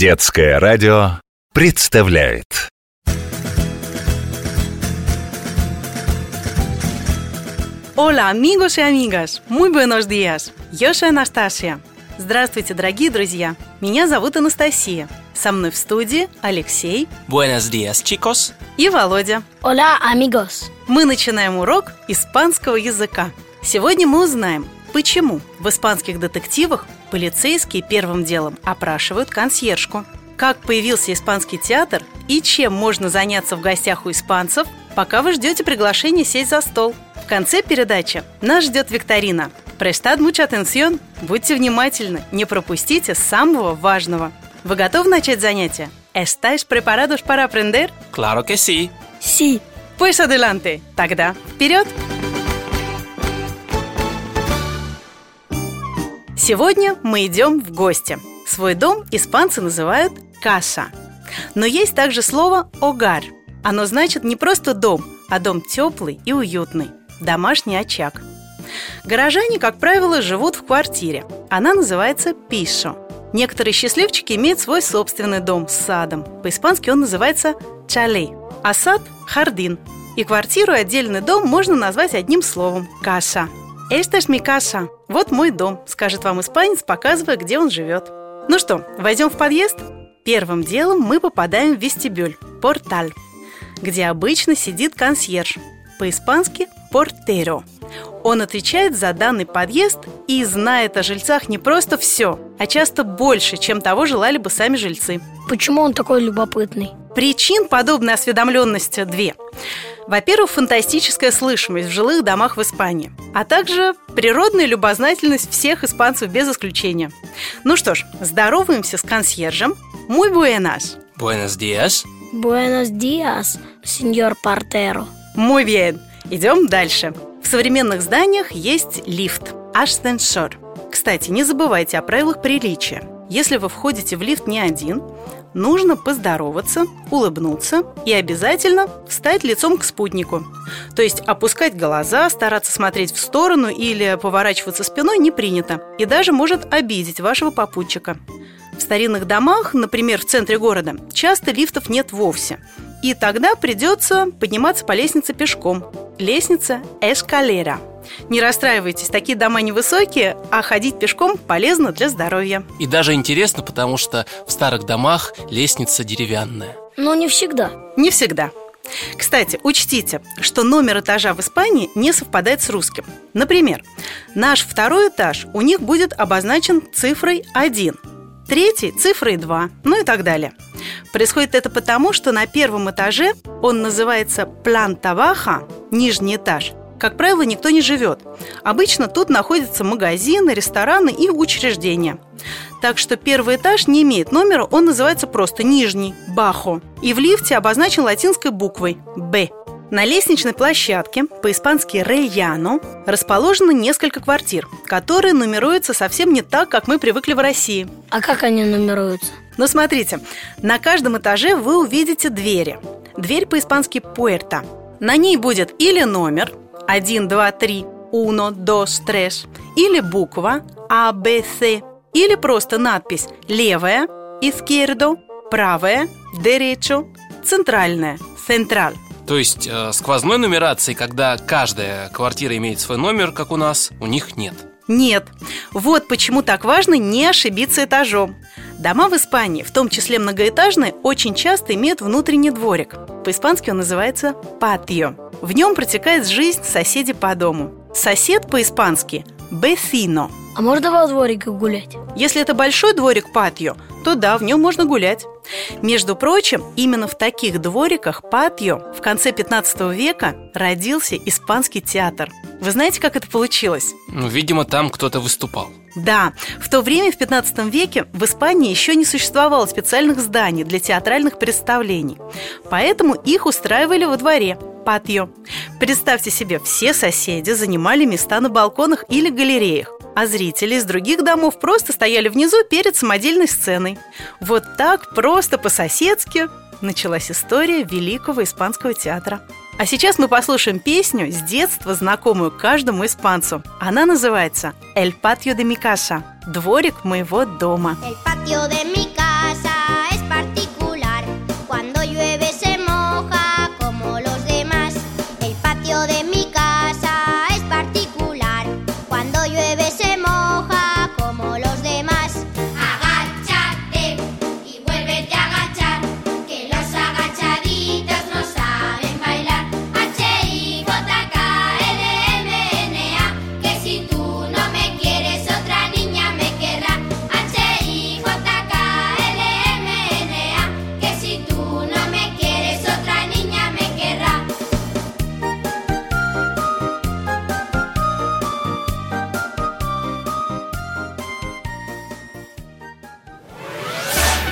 Детское радио представляет Hola, amigos y amigas! Muy buenos días! Yo soy Анастасия. Здравствуйте, дорогие друзья! Меня зовут Анастасия. Со мной в студии Алексей Buenos días, chicos. и Володя. Hola amigos. Мы начинаем урок испанского языка. Сегодня мы узнаем, почему в испанских детективах полицейские первым делом опрашивают консьержку, как появился испанский театр и чем можно заняться в гостях у испанцев, пока вы ждете приглашения сесть за стол. В конце передачи нас ждет викторина. Prestad mucha atención, будьте внимательны, не пропустите самого важного. Вы готовы начать занятие? ¿Estáis preparados para aprender? Claro que sí. Sí. Pues adelante. Тогда вперед! Сегодня мы идем в гости. Свой дом испанцы называют «каса». Но есть также слово «огар». Оно значит не просто дом, а дом теплый и уютный, домашний очаг. Горожане, как правило, живут в квартире. Она называется «пишо». Некоторые счастливчики имеют свой собственный дом с садом. По-испански он называется «чалей», а сад – «хардин». И квартиру отдельный дом можно назвать одним словом. «Esta es mi casa» – «Вот мой дом», – скажет вам испанец, показывая, где он живет. Ну что, войдем в подъезд? Первым делом мы попадаем в вестибюль – «порталь», где обычно сидит консьерж. По-испански «портеро». Он отвечает за данный подъезд и знает о жильцах не просто все, а часто больше, чем того желали бы сами жильцы. Почему он такой любопытный? Причин подобной осведомленности две. Во-первых, фантастическая слышимость в жилых домах в Испании, а также природная любознательность всех испанцев без исключения. Ну что ж, здороваемся с консьержем. Muy buenas. Buenos días. Buenos días, señor Портеро. Muy bien. Идем дальше. В современных зданиях есть лифт – ascensor. Кстати, не забывайте о правилах приличия. Если вы входите в лифт не один, нужно поздороваться, улыбнуться и обязательно встать лицом к спутнику. То есть опускать глаза, стараться смотреть в сторону или поворачиваться спиной не принято и даже может обидеть вашего попутчика. В старинных домах, например, в центре города, часто лифтов нет вовсе. И тогда придется подниматься по лестнице пешком. Лестница эскалера. Не расстраивайтесь, такие дома невысокие, а ходить пешком полезно для здоровья. И даже интересно, потому что в старых домах лестница деревянная. Но не всегда. Не всегда. Кстати, учтите, что номер этажа в Испании не совпадает с русским. Например, наш второй этаж у них будет обозначен цифрой 1, третий – цифрой 2, ну и так далее. Происходит это потому, что на первом этаже он называется планта баха, нижний этаж, как правило, никто не живет. Обычно тут находятся магазины, рестораны и учреждения. Так что первый этаж не имеет номера, он называется просто нижний – бахо. И в лифте обозначен латинской буквой – «Б». На лестничной площадке, по-испански «рейяно», расположено несколько квартир, которые нумеруются совсем не так, как мы привыкли в России. А как они нумеруются? Но смотрите, на каждом этаже вы увидите двери. Дверь по-испански «puerta». На ней будет или номер 1, 2, 3, 1, 2, 3, или буква А, Б, С, или просто надпись «левая», «izquierdo», «правая», «derecho», «центральная», «central». То есть э, сквозной нумерации, когда каждая квартира имеет свой номер, как у нас, у них нет. Нет. Вот почему так важно не ошибиться этажом. Дома в Испании, в том числе многоэтажные, очень часто имеют внутренний дворик. По-испански он называется «патио». В нем протекает жизнь соседей по дому. Сосед по-испански «бесино». А можно во дворике гулять? Если это большой дворик патио, то да, в нем можно гулять. Между прочим, именно в таких двориках патио в конце 15 века родился испанский театр. Вы знаете, как это получилось? Ну, видимо, там кто-то выступал. Да, в то время, в 15 веке, в Испании еще не существовало специальных зданий для театральных представлений. Поэтому их устраивали во дворе, патио. Представьте себе, все соседи занимали места на балконах или галереях, а зрители из других домов просто стояли внизу перед самодельной сценой. Вот так, просто по-соседски, началась история великого испанского театра. А сейчас мы послушаем песню с детства, знакомую каждому испанцу. Она называется «El patio de mi casa» – «Дворик моего дома». El patio de mi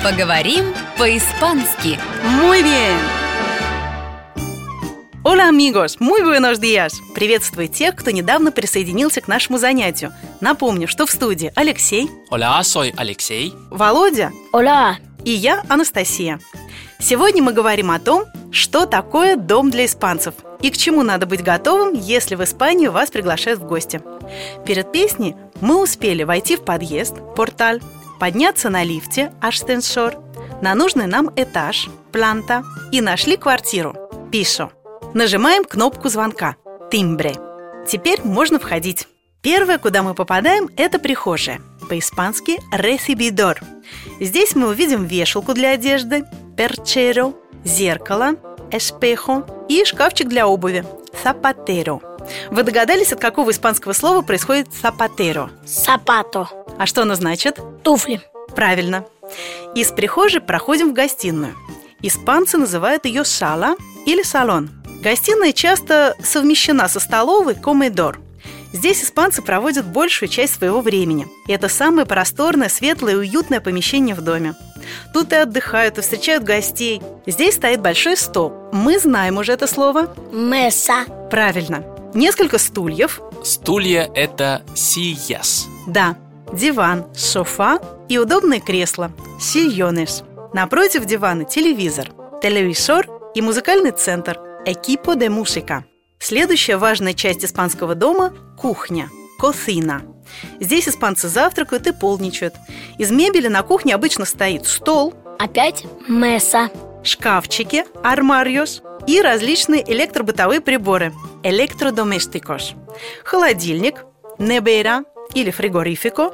Поговорим по-испански. Muy bien! Hola, amigos! Muy buenos días! Приветствую тех, кто недавно присоединился к нашему занятию. Напомню, что в студии Алексей, Hola, soy Алексей. Володя Оля, и я, Анастасия. Сегодня мы говорим о том, что такое дом для испанцев и к чему надо быть готовым, если в Испанию вас приглашают в гости. Перед песней мы успели войти в подъезд, порталь, подняться на лифте, аштеншор, на нужный нам этаж, планта, и нашли квартиру, пишо. Нажимаем кнопку звонка, тимбре. Теперь можно входить. Первое, куда мы попадаем, это прихожая. По-испански «recibidor». Здесь мы увидим вешалку для одежды, перчеро, зеркало, эспехо и шкафчик для обуви, сапатеро. Вы догадались, от какого испанского слова происходит сапатеро? сапато, А что оно значит? туфли. Правильно. Из прихожей проходим в гостиную. Испанцы называют ее сала или салон. Гостиная часто совмещена со столовой комедор. Здесь испанцы проводят большую часть своего времени. И это самое просторное, светлое и уютное помещение в доме. Тут и отдыхают, и встречают гостей. Здесь стоит большой стол. Мы знаем уже это слово. Меса, Правильно. Несколько стульев. Стулья – это sillas. Да. Диван, софа и удобное кресло. Сильонес. Напротив дивана телевизор, телевизор и музыкальный центр. Экипо де мусика. Следующая важная часть испанского дома – кухня. Косина. Здесь испанцы завтракают и полничают. Из мебели на кухне обычно стоит стол, опять меса, шкафчики, армариос и различные электробытовые приборы – электродоместикос. Холодильник, небера или фригорифико,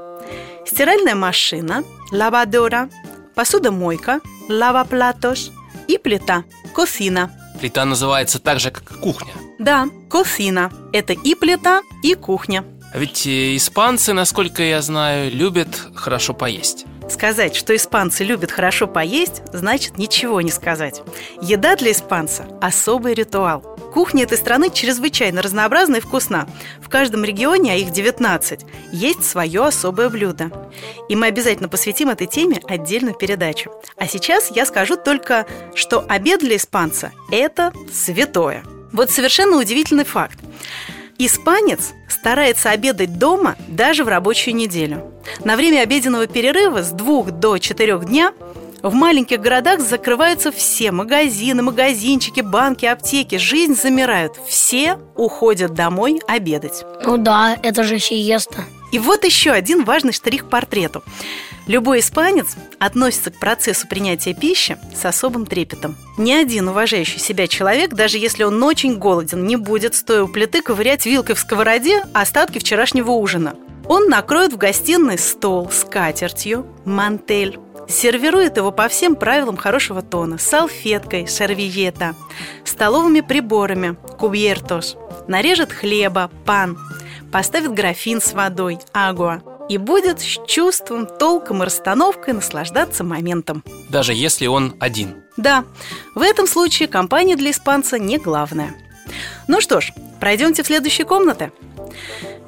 стиральная машина, лавадора, посудомойка, лаваплатос и плита – косина. Плита называется так же, как кухня. Да, косина – это и плита, и кухня. А Ведь э, испанцы, насколько я знаю, любят хорошо поесть. Сказать, что испанцы любят хорошо поесть, значит ничего не сказать. Еда для испанца – особый ритуал. Кухня этой страны чрезвычайно разнообразна и вкусна. В каждом регионе, а их 19, есть свое особое блюдо. И мы обязательно посвятим этой теме отдельную передачу. А сейчас я скажу только, что обед для испанца – это святое. Вот совершенно удивительный факт. Испанец старается обедать дома даже в рабочую неделю. На время обеденного перерыва с двух до четырех дня в маленьких городах закрываются все магазины, магазинчики, банки, аптеки. Жизнь замирает. Все уходят домой обедать. ну да, это же сиеста. И вот еще один важный штрих к портрету. Любой испанец относится к процессу принятия пищи с особым трепетом. Ни один уважающий себя человек, даже если он очень голоден, не будет, стоя у плиты, ковырять вилкой в сковороде остатки вчерашнего ужина. Он накроет в гостиной стол с катертью, мантель, сервирует его по всем правилам хорошего тона, салфеткой, сервиета, столовыми приборами, кубьертос, нарежет хлеба, пан, поставит графин с водой, агуа, и будет с чувством, толком и расстановкой наслаждаться моментом. Даже если он один. Да, в этом случае компания для испанца не главная. Ну что ж, пройдемте в следующие комнаты.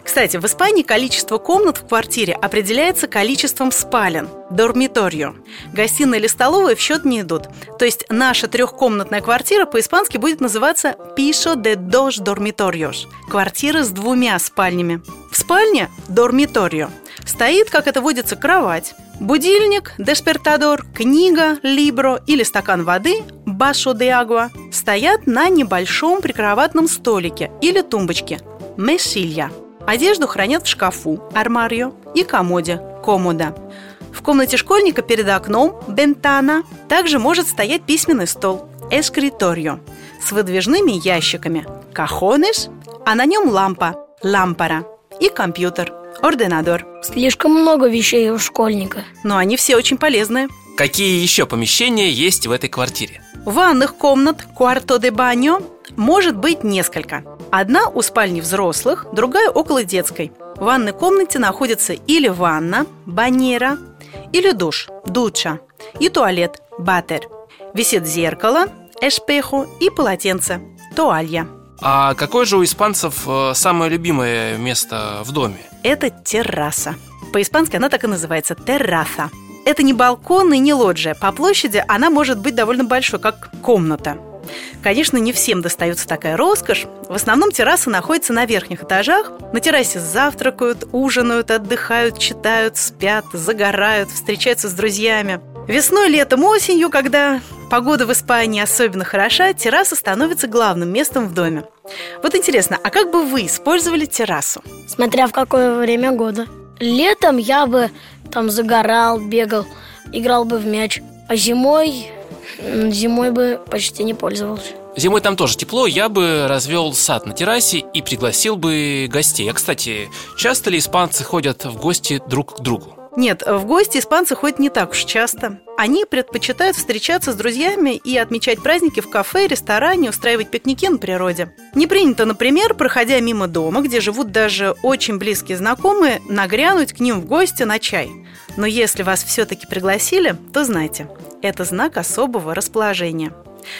Кстати, в Испании количество комнат в квартире определяется количеством спален – дормиторио. Гостиная или столовая в счет не идут. То есть наша трехкомнатная квартира по-испански будет называться «piso de dos dormitorios» – квартира с двумя спальнями. В спальне – дормиторио. Стоит, как это водится, кровать, будильник, деспертадор, книга, либро или стакан воды, башо де агуа, стоят на небольшом прикроватном столике или тумбочке, месилья. Одежду хранят в шкафу, армарио и комоде, комода. В комнате школьника перед окном, бентана, также может стоять письменный стол, эскриторио, с выдвижными ящиками, кахонес, а на нем лампа, лампара и компьютер, ординадор. Слишком много вещей у школьника. Но они все очень полезные. Какие еще помещения есть в этой квартире? Ванных комнат, куарто де баньо, может быть несколько. Одна у спальни взрослых, другая около детской. В ванной комнате находится или ванна, баньера, или душ, дуча, и туалет, батер. Висит зеркало, эшпехо и полотенце, туалья. А какое же у испанцев э, самое любимое место в доме? Это терраса. По-испански она так и называется – терраса. это не балкон и не лоджия. По площади она может быть довольно большой, как комната. Конечно, не всем достается такая роскошь. В основном террасы находятся на верхних этажах. На террасе завтракают, ужинают, отдыхают, читают, спят, загорают, встречаются с друзьями. Весной, летом, осенью, когда погода в Испании особенно хороша, терраса становится главным местом в доме. Вот интересно, а как бы вы использовали террасу? Смотря в какое время года. Летом я бы там загорал, бегал, играл бы в мяч. А зимой... Зимой бы почти не пользовался. Зимой там тоже тепло, я бы развел сад на террасе и пригласил бы гостей. А, кстати, часто ли испанцы ходят в гости друг к другу? Нет, в гости испанцы ходят не так уж часто. Они предпочитают встречаться с друзьями и отмечать праздники в кафе, ресторане, устраивать пикники на природе. Не принято, например, проходя мимо дома, где живут даже очень близкие знакомые, нагрянуть к ним в гости на чай. Но если вас все-таки пригласили, то знайте, это знак особого расположения.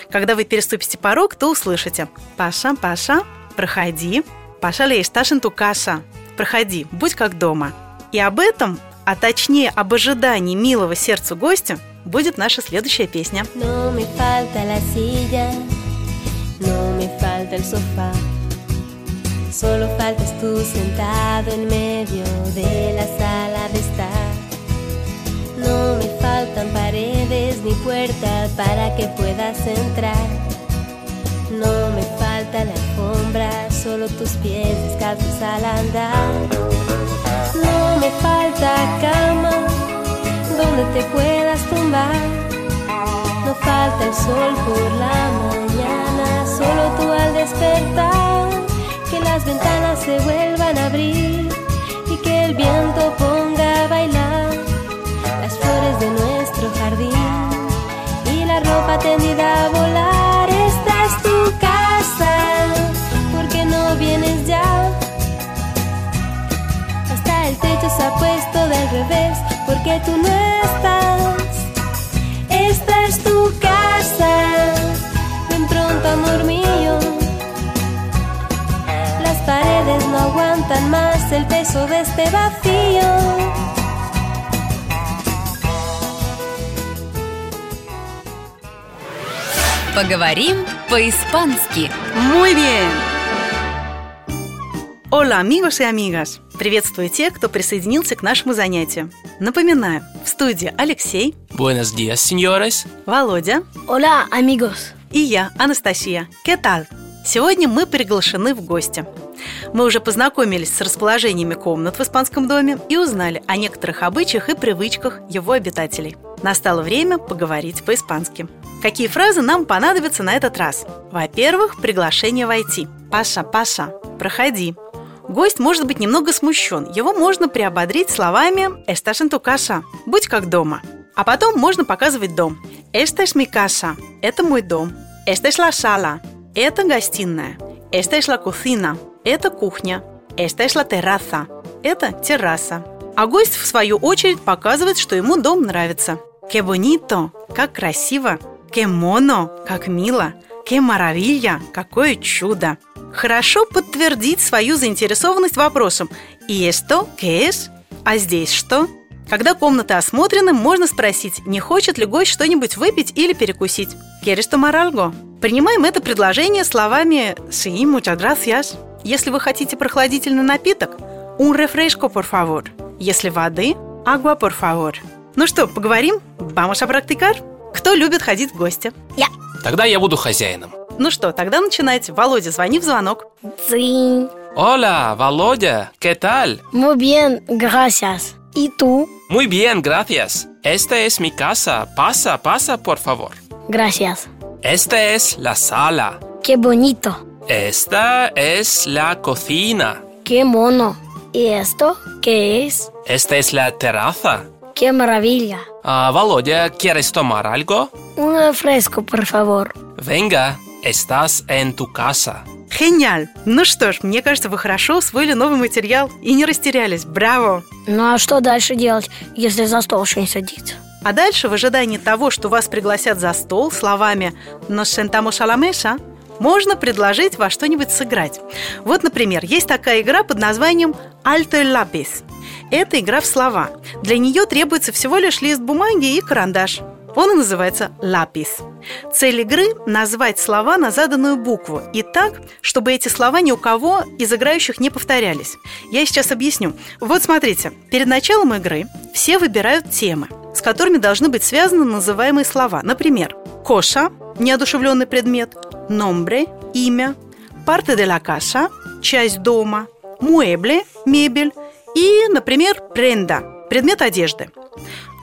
Когда вы переступите порог, то услышите «Паша, Паша, проходи, Паша лей, сташин ту каша, проходи, будь как дома». И об этом, а точнее об ожидании милого сердцу гостя, будет наша следующая песня. Solo faltas tú sentado en medio de la sala de estar. No me faltan paredes ni puertas para que puedas entrar. No me falta la alfombra, solo tus pies descalzos al andar. No me falta cama donde te puedas tumbar. No falta el sol por la mañana, solo tú al despertar. Que las ventanas se vuelvan puesto del revés, porque tú no estás. Esta es tu casa, ven pronto amor mío. Las paredes no aguantan más el peso de este vacío. Поговорим по-испански. Muy bien! Hola, amigos и amigas! Приветствую тех, кто присоединился к нашему занятию. Напоминаю, в студии Алексей, Buenos días, señores. Володя Hola, amigos. и я, Анастасия. ¿Qué tal? Сегодня мы приглашены в гости. Мы уже познакомились с расположениями комнат в испанском доме и узнали о некоторых обычаях и привычках его обитателей. Настало время поговорить по-испански. Какие фразы нам понадобятся на этот раз? Во-первых, приглашение войти. Паша, Паша, проходи. Гость может быть немного смущен. Его можно приободрить словами «Estás en tu casa» – «Будь как дома». А потом можно показывать дом. «Esta es mi casa» – «Это мой дом». «Esta es la sala» – «Это гостиная». «Esta es la cocina» – «Это кухня». «Esta es la terraza» – «Это терраса». А гость, в свою очередь, показывает, что ему дом нравится. «Qué bonito» – «Как красиво». «Qué mono» – «Как мило». «Qué maravilla» – «Какое чудо». Хорошо подтвердить свою заинтересованность вопросом «И esto qué es?» «А здесь что?» Когда комнаты осмотрены, можно спросить, не хочет ли гость что-нибудь выпить или перекусить. «Quieres tomar algo?» Принимаем это предложение словами «Sí, muchas gracias». Если вы хотите прохладительный напиток, «Un refresco, por favor». Если воды, «Agua, por favor». Ну что, поговорим? Vamos a practicar? Кто любит ходить в гости? Я. Тогда я буду хозяином. Ну что, тогда начинайте. Володя, звони в звонок. Дзинь. Hola, Володя, ¿qué tal? Muy bien, gracias. И tú? Muy bien, gracias. Esta es mi casa. Pasa, pasa, por favor. Gracias. Esta es la sala. Qué bonito. Esta es la cocina. Qué mono. ¿Y esto qué es? Esta es la terraza. Qué maravilla. Ah, Володя, ¿quieres tomar algo? Un refresco, por favor. Venga, estás en tu casa. Гениаль! Ну что ж, мне кажется, вы хорошо усвоили новый материал и не растерялись. Браво! Ну а что дальше делать, если за стол еще не садиться? А дальше, в ожидании того, что вас пригласят за стол словами «Nos sentamos a la mesa», можно предложить во что-нибудь сыграть. Вот, например, есть такая игра под названием «Alto el lápiz». Это игра в слова. Для нее требуется всего лишь лист бумаги и карандаш. Он и называется лапис. Цель игры – назвать слова на заданную букву и так, чтобы эти слова ни у кого из играющих не повторялись. Я сейчас объясню. Вот смотрите, перед началом игры все выбирают темы, с которыми должны быть связаны называемые слова. Например, коша – неодушевленный предмет, номбре – имя, parte de la casa – часть дома, mueble – мебель и, например, пренда – предмет одежды.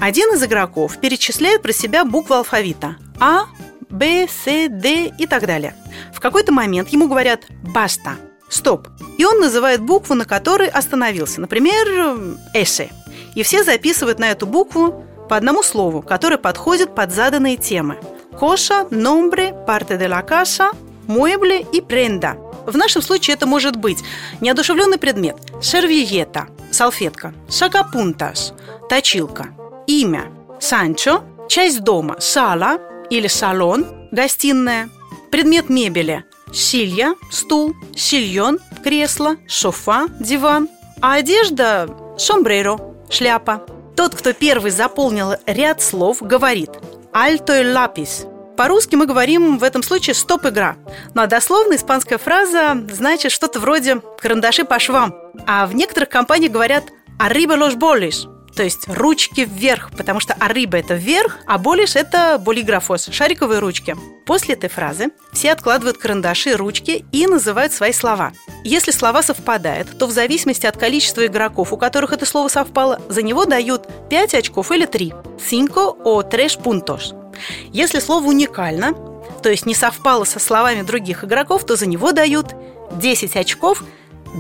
Один из игроков перечисляет про себя буквы алфавита А, Б, С, Д и так далее. В какой-то момент ему говорят «баста», «стоп», и он называет букву, на которой остановился, например, «эше». И все записывают на эту букву по одному слову, которое подходит под заданные темы. Коша, номбре, парте де ла каша, муэбле и пренда. В нашем случае это может быть неодушевленный предмет, шервиета, салфетка, шагапунташ, точилка – имя Санчо, часть дома сала или салон, гостиная, предмет мебели силья, стул, сильон, кресло, шофа, диван, а одежда сомбреро, шляпа. Тот, кто первый заполнил ряд слов, говорит «альто лапис». По-русски мы говорим в этом случае «стоп-игра». Ну а дословно испанская фраза значит что-то вроде «карандаши по швам». А в некоторых компаниях говорят «arriba los bolis», то есть ручки вверх, потому что арыба – это вверх, а болиш – это болиграфос, шариковые ручки. После этой фразы все откладывают карандаши, ручки и называют свои слова. Если слова совпадают, то в зависимости от количества игроков, у которых это слово совпало, за него дают 5 очков или 3. Cinco o tres puntos. Если слово уникально, то есть не совпало со словами других игроков, то за него дают 10 очков,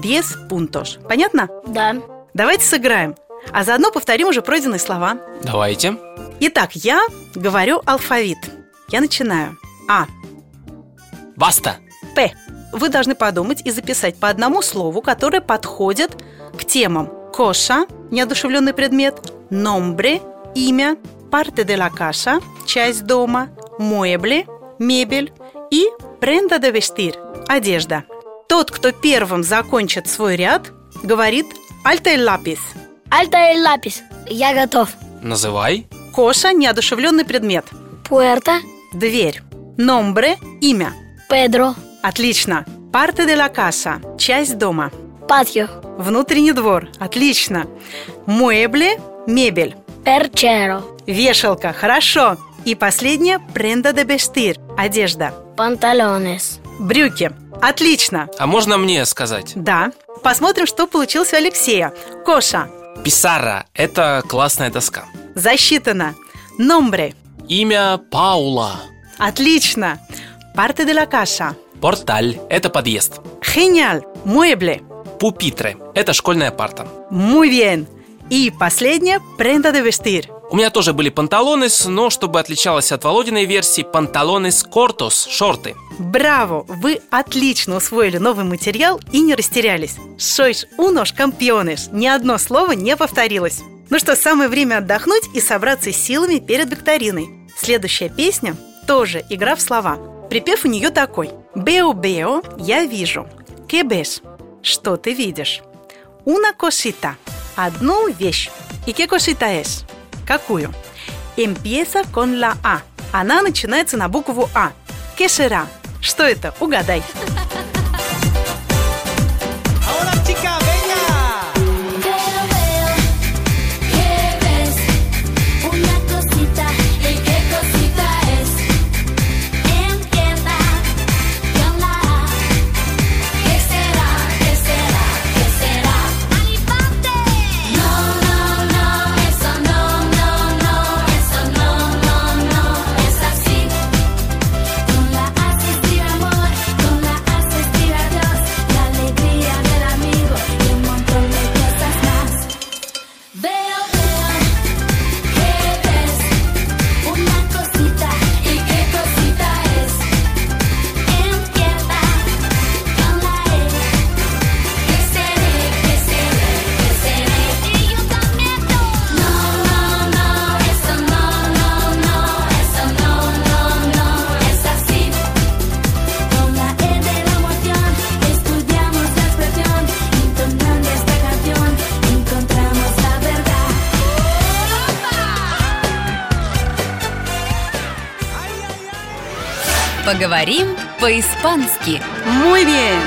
без пунтош. Понятно? Да. Давайте сыграем. А заодно повторим уже пройденные слова. Давайте. Итак, я говорю алфавит. Я начинаю. А. Баста. П. Вы должны подумать и записать по одному слову, которое подходит к темам. Коша – неодушевленный предмет, номбре – имя, парте де ла каша – часть дома, муэбле – мебель и пренда де вестир – одежда. Тот, кто первым закончит свой ряд, говорит «альте лапис» Альта эль лапис. Я готов. Называй. Коша – неодушевленный предмет. Пуэрто. Дверь. Номбре – имя. Педро. Отлично. Парте де ла каса – часть дома. Патио. Внутренний двор. Отлично. Муэбле – мебель. Перчеро. Вешалка. Хорошо. И последнее – пренда де бестир – одежда. Панталонес. Брюки. Отлично. А можно мне сказать? Да. Посмотрим, что получилось у Алексея. Коша. Писара – это классная доска. Засчитано. Номбре. Имя Паула. Отлично. Парте де ла каша. Порталь – это подъезд. Genial. Муэбле. Пупитре – это школьная парта. Muy bien. И последнее – пренда де вестир. У меня тоже были панталонес, но чтобы отличалось от Володиной версии, панталонес кортос – шорты. Браво! Вы отлично усвоили новый материал и не растерялись. Sois unos campeones. Ни одно слово не повторилось. Ну что, самое время отдохнуть и собраться с силами перед викториной. Следующая песня тоже игра в слова. Припев у нее такой. Бео-бео, я вижу. Кебеш, что ты видишь? Una cosita, одну вещь. И es? Какую? Empieza con la A. Она начинается на букву А. ¿Qué será? Что это? Угадай. Ahora chica, Поговорим по-испански. Muy bien!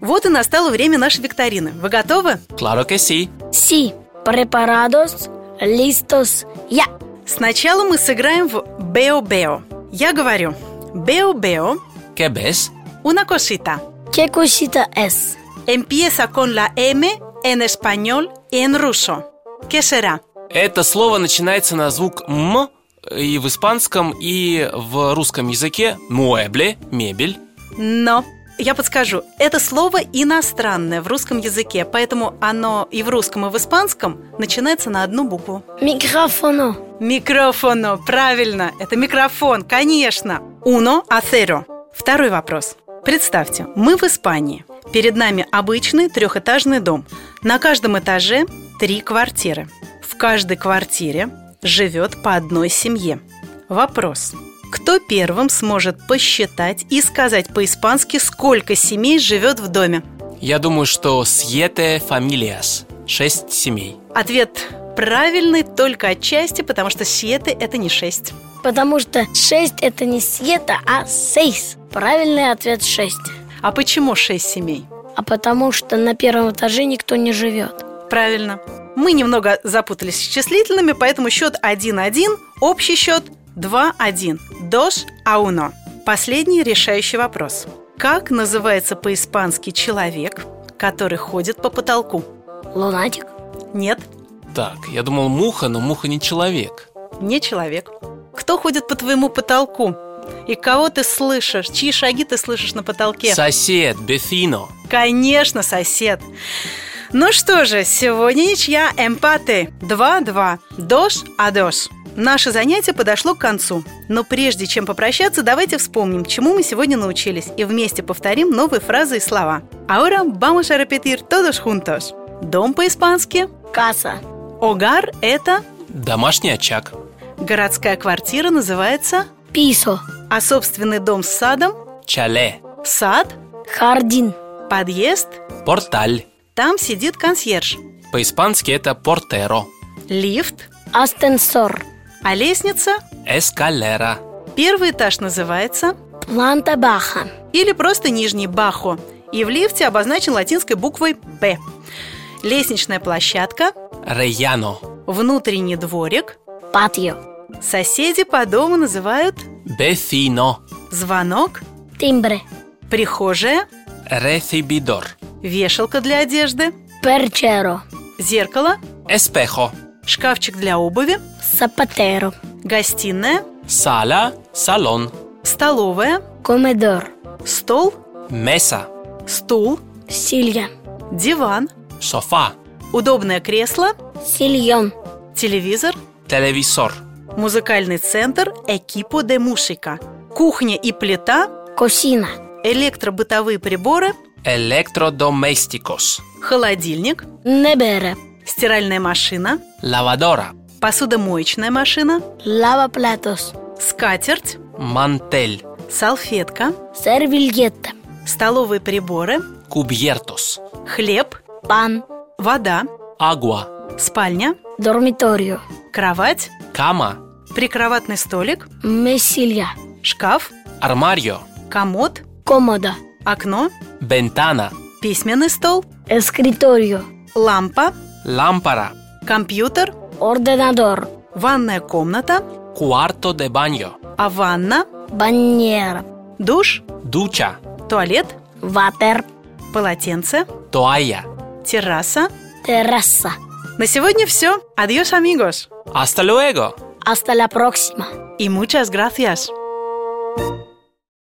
Вот и настало время нашей викторины. Вы готовы? Claro que sí. Sí, preparados, listos, ya. Сначала мы сыграем в Бео-Бео. Я говорю Бео-Бео, ¿Qué ves? una cosita. ¿Qué cosita es? Empieza con la M en español y en ruso. ¿Qué será? Это слово начинается на звук «м» и в испанском, и в русском языке «mueble» – мебель. Но я подскажу, это слово иностранное в русском языке, поэтому оно и в русском, и в испанском начинается на одну букву. Микрофоно. Микрофоно, правильно, это микрофон, конечно. Uno a cero. Второй вопрос. Представьте, мы в Испании. Перед нами обычный трехэтажный дом. На каждом этаже три квартиры. В каждой квартире живет по одной семье. Вопрос. Кто первым сможет посчитать и сказать по-испански, сколько семей живет в доме? Я думаю, что siete familias – шесть семей. Ответ правильный только отчасти, потому что сиеты – это не шесть. Потому что 6 это не сьета, а сейс. Правильный ответ 6. А почему шесть семей? А потому что на первом этаже никто не живет. Правильно. Мы немного запутались с числительными, поэтому счет 1-1, общий счет 2-1. Dos a uno. Последний решающий вопрос. Как называется по-испански человек, который ходит по потолку? Лунатик? Нет, Так, я думал муха, но муха не человек. не человек. Кто ходит по твоему потолку? И кого ты слышишь? Чьи шаги ты слышишь на потолке? Сосед, бефино. Конечно, сосед. Ну что же, сегодня ничья эмпаты 2-2. Дош, а дош. Наше занятие подошло к концу. Но прежде чем попрощаться, давайте вспомним, чему мы сегодня научились, и вместе повторим новые фразы и слова. Ahora vamos a repetir todos juntos. Дом по-испански. Касса. Огар – это Домашний очаг. городская квартира, называется, Писо. а собственный дом с садом Чале. – сад, Хардин. подъезд, Порталь. Там сидит консьерж, По-испански это портеро. лифт, Астенсор. а лестница Эскалера. Первый этаж называется Планта Баха. или просто нижний бахо, и в лифте обозначен латинской буквой «Б». Лестничная площадка, Рейяно. внутренний дворик, Патио. соседи по дому называют Бефино. звонок, Тимбре. прихожая, Рецибидор. Вешалка для одежды, Перчеро. зеркало, Эспехо. шкафчик для обуви, Сапатеро. гостиная, Сала. Салон. столовая, Комедор. стол, Меса. стул, Силья. диван, Софа. удобное кресло, Сильон. телевизор, Телевизор. музыкальный центр «Экипо де Мушика», кухня и плита, Косина. электробытовые приборы, Electrodomésticos. холодильник, Небере. стиральная машина, Lavadora. посудомоечная машина, Лава платос. скатерть, Мантель. салфетка, Сервильетта. столовые приборы, Cubiertos. хлеб, Пан. вода, Agua. спальня, Дормиторио. кровать, Cama. прикроватный столик, Месилья. шкаф, Armario. комод, Комода. Окно, Ventana. письменный стол, Эскриторио. лампа, Lámpara. компьютер, Орденадор. ванная комната, Cuarto de baño. а ванна, Баннера. душ, Ducha. туалет, Ватер. полотенце, Toalla. терраса. Терраса. На сегодня все. Adiós, amigos. Hasta luego. Hasta la próxima. Y muchas gracias.